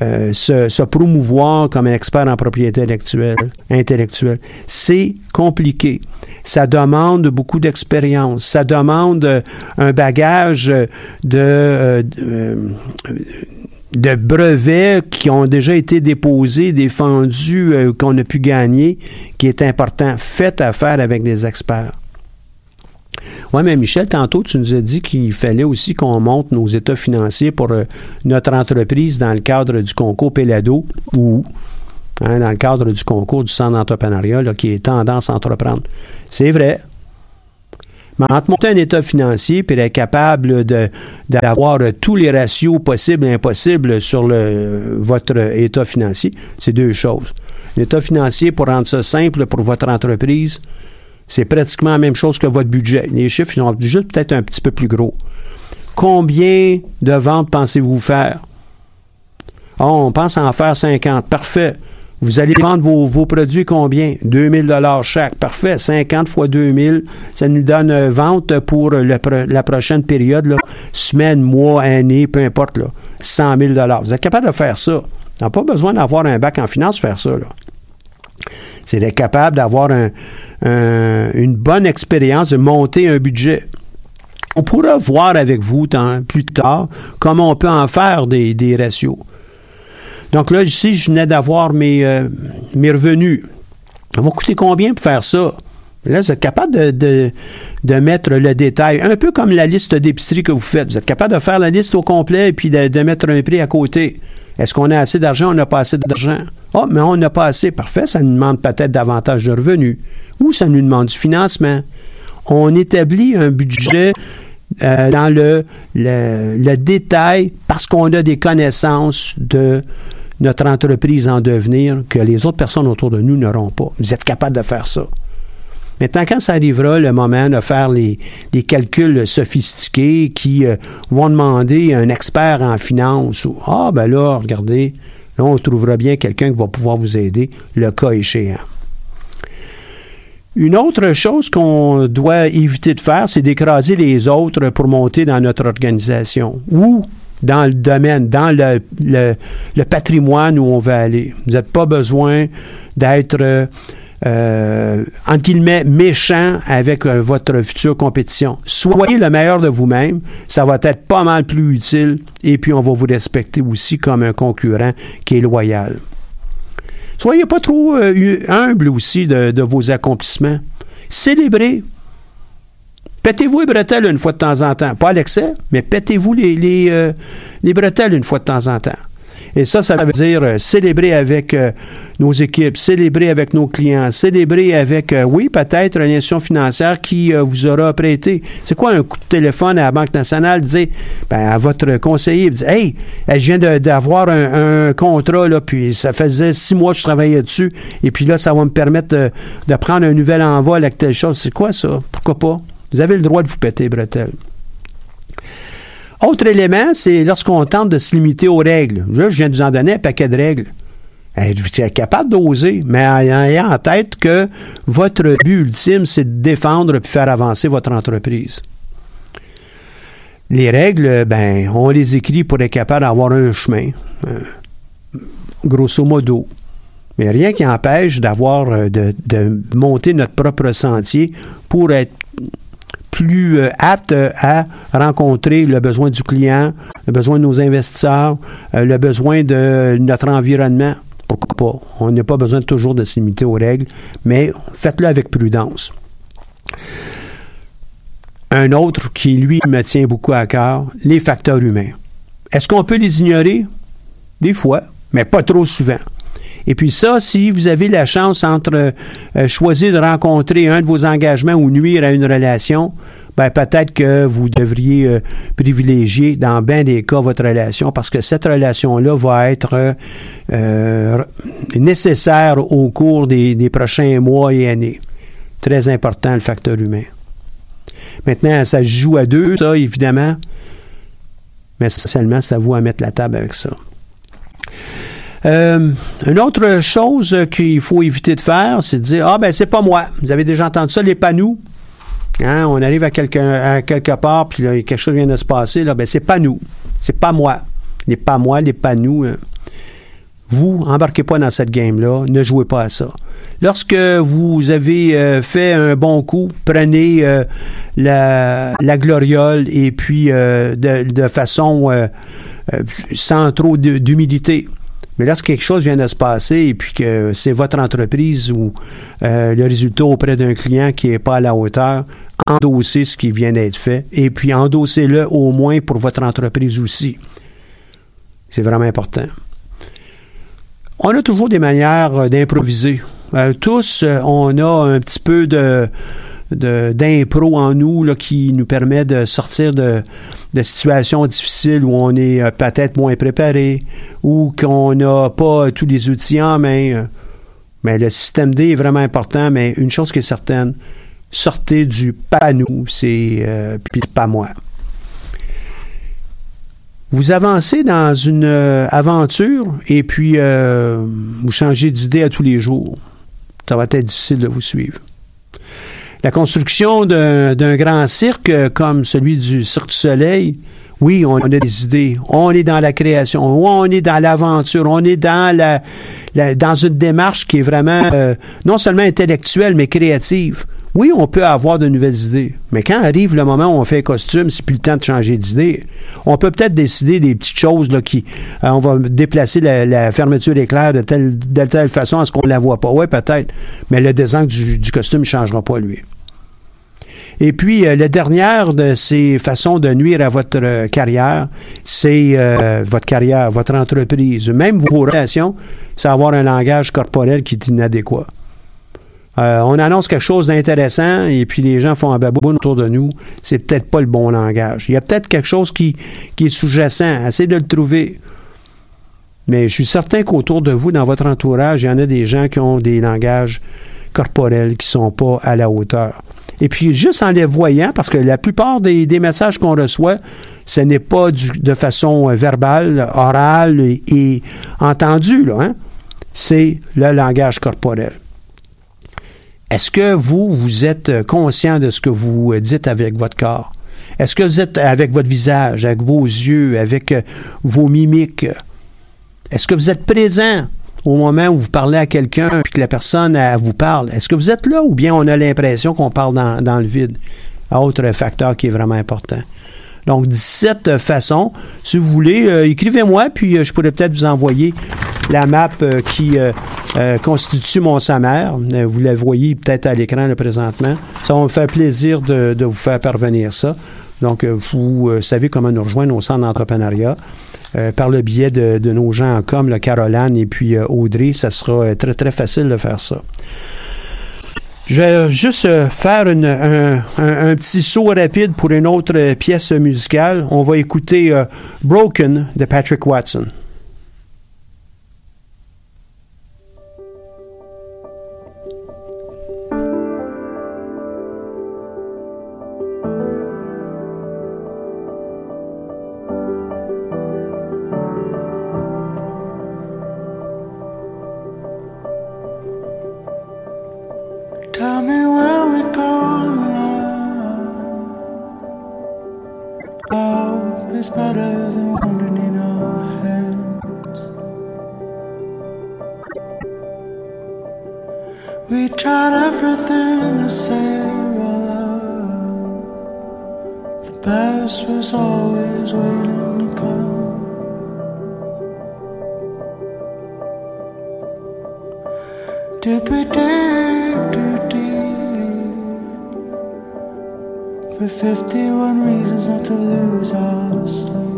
euh, se, promouvoir comme un expert en propriété intellectuelle. intellectuelle. C'est compliqué. Ça demande beaucoup d'expérience. Ça demande euh, un bagage euh, de, brevets qui ont déjà été déposés, défendus, qu'on a pu gagner, qui est important. Faites affaire avec des experts. Oui, mais Michel, tantôt, tu nous as dit qu'il fallait aussi qu'on monte nos états financiers pour euh, notre entreprise dans le cadre du concours Pelado ou hein, dans le cadre du concours du centre d'entrepreneuriat qui est tendance à entreprendre. C'est vrai. Mais entre monter un état financier et être capable d'avoir tous les ratios possibles et impossibles sur votre état financier, c'est deux choses. L'état financier, pour rendre ça simple pour votre entreprise, c'est pratiquement la même chose que votre budget. Les chiffres sont juste peut-être un petit peu plus gros. Combien de ventes pensez-vous faire? Oh, on pense en faire 50. Parfait. Vous allez vendre vos, produits combien? 2000 dollars chaque. Parfait. 50 fois 2000, ça nous donne vente pour la prochaine période, semaine, mois, année, peu importe, là, 100 000 dollars. Vous êtes capable de faire ça. On n'a pas besoin d'avoir un bac en finance pour faire ça. C'est capable d'avoir un- un- une bonne expérience, de monter un budget. On pourra voir avec vous plus tard comment on peut en faire des, ratios. Donc là, ici, je venais d'avoir mes, euh, mes revenus. Ça va coûter combien pour faire ça? Là, vous êtes capable de, mettre le détail, un peu comme la liste d'épicerie que vous faites. Vous êtes capable de faire la liste au complet et puis de, de mettre un prix à côté. Est-ce qu'on a assez d'argent? On n'a pas assez d'argent. Oh, mais on n'a pas assez. Parfait, ça nous demande peut-être davantage de revenus. Ou ça nous demande du financement. On établit un budget euh, dans le, le, détail parce qu'on a des connaissances de notre entreprise en devenir que les autres personnes autour de nous n'auront pas. Vous êtes capable de faire ça. Maintenant, quand ça arrivera le moment de faire les, les calculs sophistiqués qui euh, vont demander un expert en finance, ah ben là, regardez, là on trouvera bien quelqu'un qui va pouvoir vous aider, le cas échéant. Une autre chose qu'on doit éviter de faire, c'est d'écraser les autres pour monter dans notre organisation ou dans le domaine, dans le, patrimoine où on veut aller. Vous n'avez pas besoin d'être, euh, entre guillemets, méchant avec euh, votre future compétition. Soyez le meilleur de vous-même, ça va être pas mal plus utile et puis on va vous respecter aussi comme un concurrent qui est loyal. Soyez pas trop euh, humble aussi de, de vos accomplissements. Célébrez. Pétez-vous les bretelles une fois de temps en temps. Pas à l'excès, mais pétez-vous les, les, euh, les bretelles une fois de temps en temps. Et ça, ça veut dire euh, célébrer avec euh, nos équipes, célébrer avec nos clients, célébrer avec, euh, oui, peut-être une institution financière qui vous aura prêté. C'est quoi un coup de téléphone à la Banque nationale, dire ben, à votre conseiller, dire, hey, je viens d'avoir un, contrat, là, puis ça faisait six mois que je travaillais dessus, et puis là, ça va me permettre de, prendre un nouvel envol avec telle chose. C'est quoi ça? Pourquoi pas? Vous avez le droit de vous péter, les bretelles. Autre élément, c'est lorsqu'on tente de se limiter aux règles. Là, je viens de vous en donner un paquet de règles. Vous êtes capable d'oser, mais ayant en tête que votre but ultime, c'est de défendre et faire avancer votre entreprise. Les règles, ben, on les écrit pour être capable d'avoir un chemin, euh, grosso modo. Mais rien qui empêche d'avoir, euh, de, de monter notre propre sentier pour être plus euh, apte euh, à rencontrer le besoin du client, le besoin de nos investisseurs, euh, le besoin de notre environnement. Pourquoi pas? On n'a pas besoin toujours de se limiter aux règles, mais faites-le avec prudence. Un autre qui, lui, me tient beaucoup à cœur, les facteurs humains. Est-ce qu'on peut les ignorer? Des fois, mais pas trop souvent. Et puis ça, si vous avez la chance entre euh, choisir de rencontrer un de vos engagements ou nuire à une relation, ben peut-être que vous devriez euh, privilégier dans bien des cas votre relation parce que cette relation-là va être euh, euh, nécessaire au cours des, des prochains mois et années. Très important le facteur humain. Maintenant, ça se joue à deux, ça, évidemment. Mais seulement, c'est à vous à mettre la table avec ça. Euh, une autre chose qu'il faut éviter de faire, c'est de dire Ah, ben, c'est pas moi. Vous avez déjà entendu ça, les panous. Hein, on arrive à quelque, à quelque part, puis là, quelque chose vient de se passer. Là, ben, c'est pas nous. C'est pas moi. Les pas moi, les pas nous. hein. Vous, embarquez pas dans cette game-là. Ne jouez pas à ça. Lorsque vous avez euh, fait un bon coup, prenez euh, la, la gloriole et puis de, de façon sans trop d'humilité. Mais lorsque quelque chose vient de se passer et puis que c'est votre entreprise ou euh, le résultat auprès d'un client qui n'est pas à la hauteur, endossez ce qui vient d'être fait et puis endossez-le au moins pour votre entreprise aussi. C'est vraiment important. On a toujours des manières euh, d'improviser. Euh, tous, on a un petit peu de- d'impro en nous là, qui nous permet de sortir de, de situations difficiles où on est euh, peut-être moins préparé ou qu'on n'a pas tous les outils en main. euh. Mais le système D est vraiment important, mais une chose qui est certaine, sortez du nous, c'est euh, pas moi. Vous avancez dans une euh, aventure et puis vous changez d'idée à tous les jours. Ça va être difficile de vous suivre. La construction d'un grand cirque euh, comme celui du Cirque du Soleil, oui, on a des idées. On est dans la création. On est dans l'aventure. On est dans la, dans une démarche qui est vraiment euh, non seulement intellectuelle, mais créative. Oui, on peut avoir de nouvelles idées, mais quand arrive le moment où on fait un costume, c'est plus le temps de changer d'idée. On peut peut-être décider des petites choses là, qui, euh, on va déplacer la, la fermeture éclair de telle, de telle façon à ce qu'on ne la voit pas. Oui, peut-être, mais le design du, du costume ne changera pas, lui. Et puis, euh, la dernière de ces façons de nuire à votre carrière, c'est euh, votre carrière, votre entreprise, même vos relations, c'est avoir un langage corporel qui est inadéquat. Euh, on annonce quelque chose d'intéressant et puis les gens font un baboune autour de nous. C'est peut-être pas le bon langage. Il y a peut-être quelque chose qui, qui est sous-jacent. Essayez de le trouver. Mais je suis certain qu'autour de vous, dans votre entourage, il y en a des gens qui ont des langages corporels qui ne sont pas à la hauteur. Et puis, juste en les voyant, parce que la plupart des, messages qu'on reçoit, ce n'est pas de façon euh, verbale, orale et, entendue, là, hein? c'est le langage corporel. Est-ce que vous, vous êtes euh, conscient de ce que vous euh, dites avec votre corps? Est-ce que vous êtes avec votre visage, avec vos yeux, avec vos mimiques? Est-ce que vous êtes présent au moment où vous parlez à quelqu'un et que la personne elle, vous parle? Est-ce que vous êtes là ou bien on a l'impression qu'on parle dans, dans le vide? Autre facteur qui est vraiment important. Donc, 17 façons. Si vous voulez, euh, écrivez-moi, puis euh, je pourrais peut-être vous envoyer la map euh, qui, euh, constitue mon sommaire. Vous la voyez peut-être à l'écran là, présentement. Ça va me faire plaisir de, de vous faire parvenir ça. Donc, vous savez comment nous rejoindre au centre d'entrepreneuriat. Euh, par le biais de, nos gens comme le Caroline et puis euh, Audrey, ça sera euh, très, très facile de faire ça. Je vais juste faire un, un- petit saut rapide pour une autre pièce musicale. On va écouter Broken de Patrick Watson. We tried everything to save our love. The best was always waiting to come. Did we dig too deep for 51 reasons not to lose our sleep?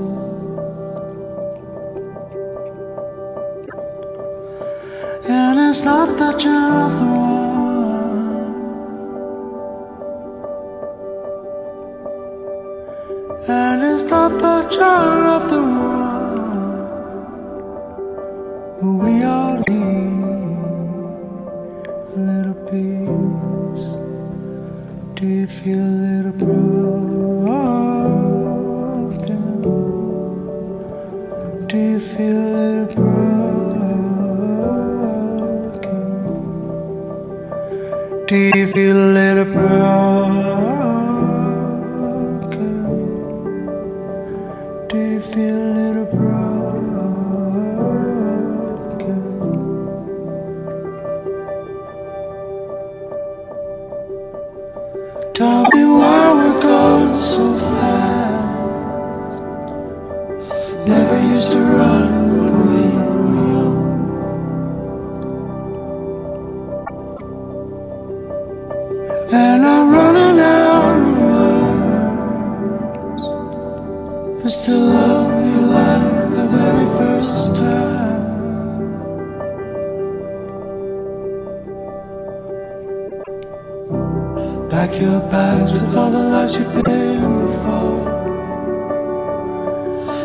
And it's not that you're not the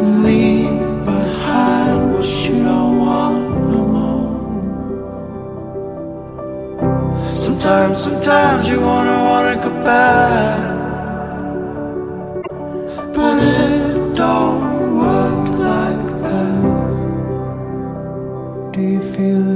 Leave behind what you don't want no more. Sometimes, sometimes you wanna wanna go back. But it don't work like that. Do you feel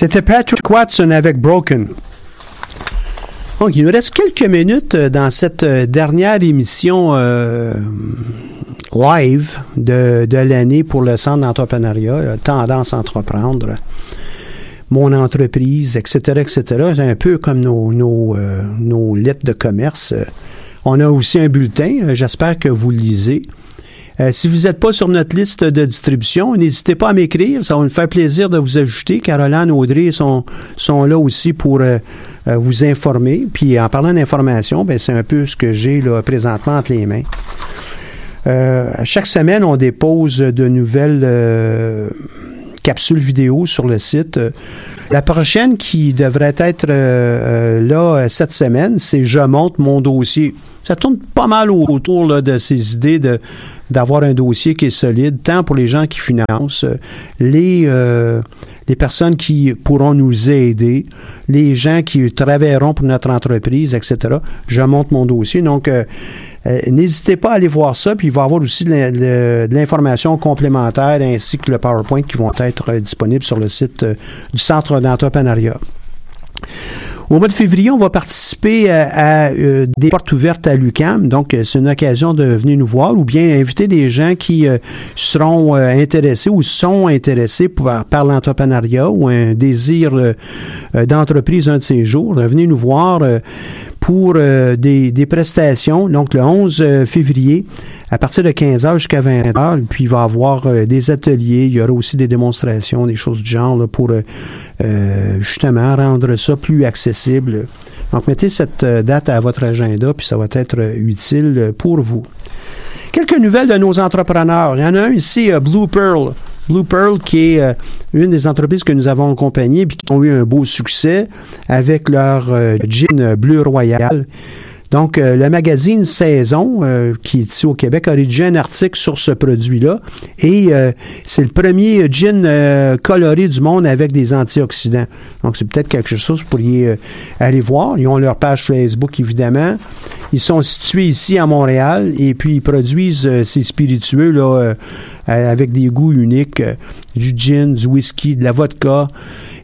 C'était Patrick Watson avec Broken. Donc, il nous reste quelques minutes euh, dans cette euh, dernière émission euh, live de, de l'année pour le Centre d'entrepreneuriat, Tendance à entreprendre, mon entreprise, etc., etc. C'est un peu comme nos, nos, lettres de commerce. On a aussi un bulletin. J'espère que vous lisez. Euh, si vous n'êtes pas sur notre liste de distribution, n'hésitez pas à m'écrire. Ça va me faire plaisir de vous ajouter. Caroline, Audrey sont, sont là aussi pour euh, euh, vous informer. Puis en parlant d'information, ben, c'est un peu ce que j'ai là, présentement entre les mains. Euh, chaque semaine, on dépose de nouvelles capsules vidéo sur le site. Euh, La prochaine qui devrait être euh, euh, là cette semaine, c'est Je monte mon dossier. Ça tourne pas mal au- autour de ces idées de d'avoir un dossier qui est solide, tant pour les gens qui financent, les, les personnes qui pourront nous aider, les gens qui travailleront pour notre entreprise, etc. Je monte mon dossier. Donc, euh, N'hésitez pas à aller voir ça, puis il va y avoir aussi de l'information complémentaire ainsi que le PowerPoint qui vont être euh, disponibles sur le site euh, du Centre d'entrepreneuriat. Au mois de février, on va participer à, des portes ouvertes à l'UCAM. Donc, c'est une occasion de venir nous voir ou bien inviter des gens qui seront intéressés ou sont intéressés par, par l'entrepreneuriat ou un désir d'entreprise un de ces jours. Venez nous voir pour euh, des, des prestations. Donc, le 11 euh, février, à partir de 15h jusqu'à 20h. Puis il va y avoir euh, des ateliers, il y aura aussi des démonstrations, des choses du genre là, pour euh, euh, justement rendre ça plus accessible. Donc mettez cette date à votre agenda, puis ça va être utile pour vous. Quelques nouvelles de nos entrepreneurs. Il y en a un ici, Blue Pearl. Blue Pearl, qui est euh, une des entreprises que nous avons accompagnées puis qui ont eu un beau succès avec leur euh, gin bleu royal. Donc, euh, le magazine Saison, euh, qui est ici au Québec, a rédigé un article sur ce produit-là. Et euh, c'est le premier gin euh, coloré du monde avec des antioxydants. Donc, c'est peut-être quelque chose que vous pourriez euh, aller voir. Ils ont leur page Facebook, évidemment. Ils sont situés ici à Montréal et puis ils produisent euh, ces spiritueux là, avec des goûts uniques, du gin, du whisky, de la vodka.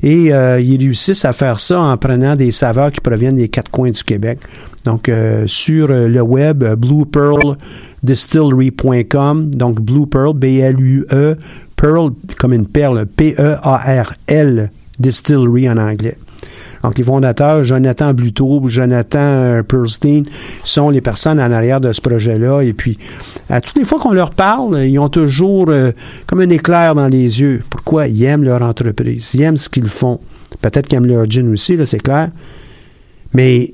Et ils réussissent à faire ça en prenant des saveurs qui proviennent des quatre coins du Québec. Donc, euh, sur euh, le web, euh, bluepearldistillery.com, donc Blue Pearl, B-L-U-E, Pearl comme une perle, P-E-A-R-L, Distillery en anglais. Donc, les fondateurs, Jonathan Bluto, Jonathan Pearlstein, sont les personnes en arrière de ce projet-là. Et puis, à toutes les fois qu'on leur parle, ils ont toujours comme un éclair dans les yeux. Pourquoi? Ils aiment leur entreprise? Ils aiment ce qu'ils font. Peut-être qu'ils aiment leur gin aussi, là, c'est clair. Mais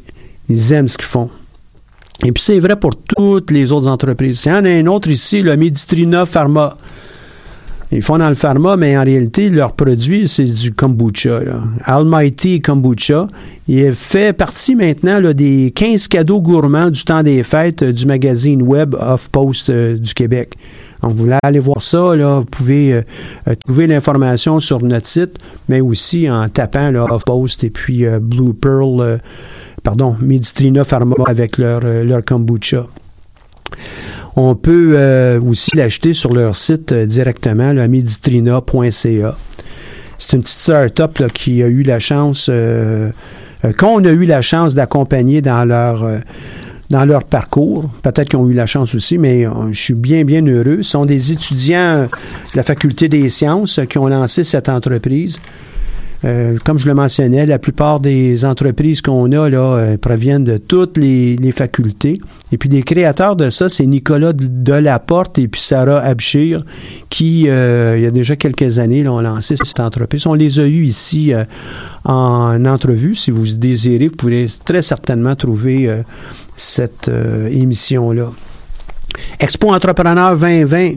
ils aiment ce qu'ils font. Et puis, c'est vrai pour toutes les autres entreprises. Il y en a un autre ici, le Medistrina Pharma. Ils font dans le pharma, mais en réalité, leur produit, c'est du kombucha. Almighty Kombucha. Il fait partie maintenant des 15 cadeaux gourmands du temps des fêtes euh, du magazine web Off Post euh, du Québec. Donc, vous voulez aller voir ça, vous pouvez euh, trouver l'information sur notre site, mais aussi en tapant Off Post et puis Blue Pearl, pardon, Medistrina Pharma avec leur, euh, leur kombucha. On peut euh, aussi l'acheter sur leur site euh, directement, là, medistrina.ca. C'est une petite start-up qui a eu la chance, qu'on a eu la chance d'accompagner dans leur, dans leur parcours. Peut-être qu'ils ont eu la chance aussi, mais je suis bien, bien heureux. Ce sont des étudiants de la Faculté des sciences qui ont lancé cette entreprise. Euh, comme je le mentionnais, la plupart des entreprises qu'on a là euh, proviennent de toutes les, les facultés. Et puis les créateurs de ça, c'est Nicolas Delaporte et puis Sarah Abshir, qui, euh, il y a déjà quelques années, là, ont lancé cette entreprise. On les a eus ici euh, en entrevue. Si vous désirez, vous pourrez très certainement trouver cette émission-là. Expo Entrepreneur 2020.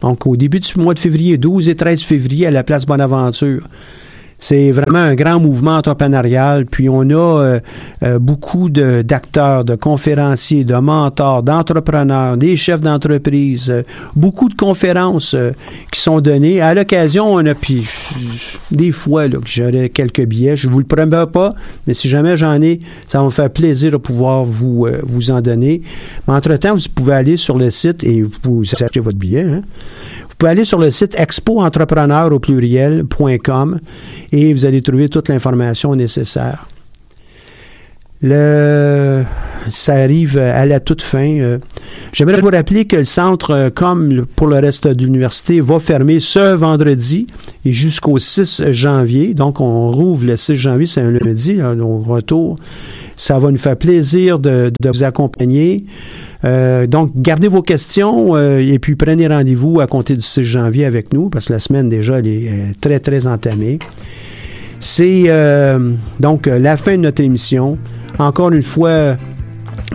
Donc, au début du mois de février, 12 et 13 février, à la place Bonaventure. C'est vraiment un grand mouvement entrepreneurial. Puis on a euh, euh, beaucoup d'acteurs, de, conférenciers, de mentors, d'entrepreneurs, des chefs d'entreprise, euh, beaucoup de conférences qui sont données. À l'occasion, on a puis des fois là, que j'aurai quelques billets. Je vous le promets pas, mais si jamais j'en ai, ça va me faire plaisir de pouvoir vous, vous en donner. Mais entre-temps, vous pouvez aller sur le site et vous achetez votre billet. hein. Vous pouvez aller sur le site expoentrepreneur au pluriel.com et vous allez trouver toute l'information nécessaire. Le, ça arrive à la toute fin. Euh, J'aimerais vous rappeler que le centre, euh, comme pour le reste de l'université, va fermer ce vendredi et jusqu'au 6 janvier. Donc, on rouvre le 6 janvier, c'est un lundi, là, au retour. Ça va nous faire plaisir de vous accompagner. Euh, donc, gardez vos questions euh, et puis prenez rendez-vous à compter du 6 janvier avec nous parce que la semaine déjà, elle est euh, très, très entamée. C'est donc la fin de notre émission. Encore une fois,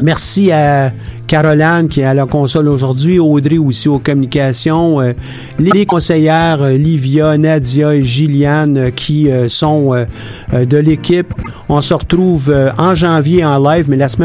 merci à Caroline qui est à la console aujourd'hui, Audrey aussi aux communications, les conseillères Livia, Nadia et Gilliane qui sont de l'équipe. On se retrouve en janvier en live, mais la semaine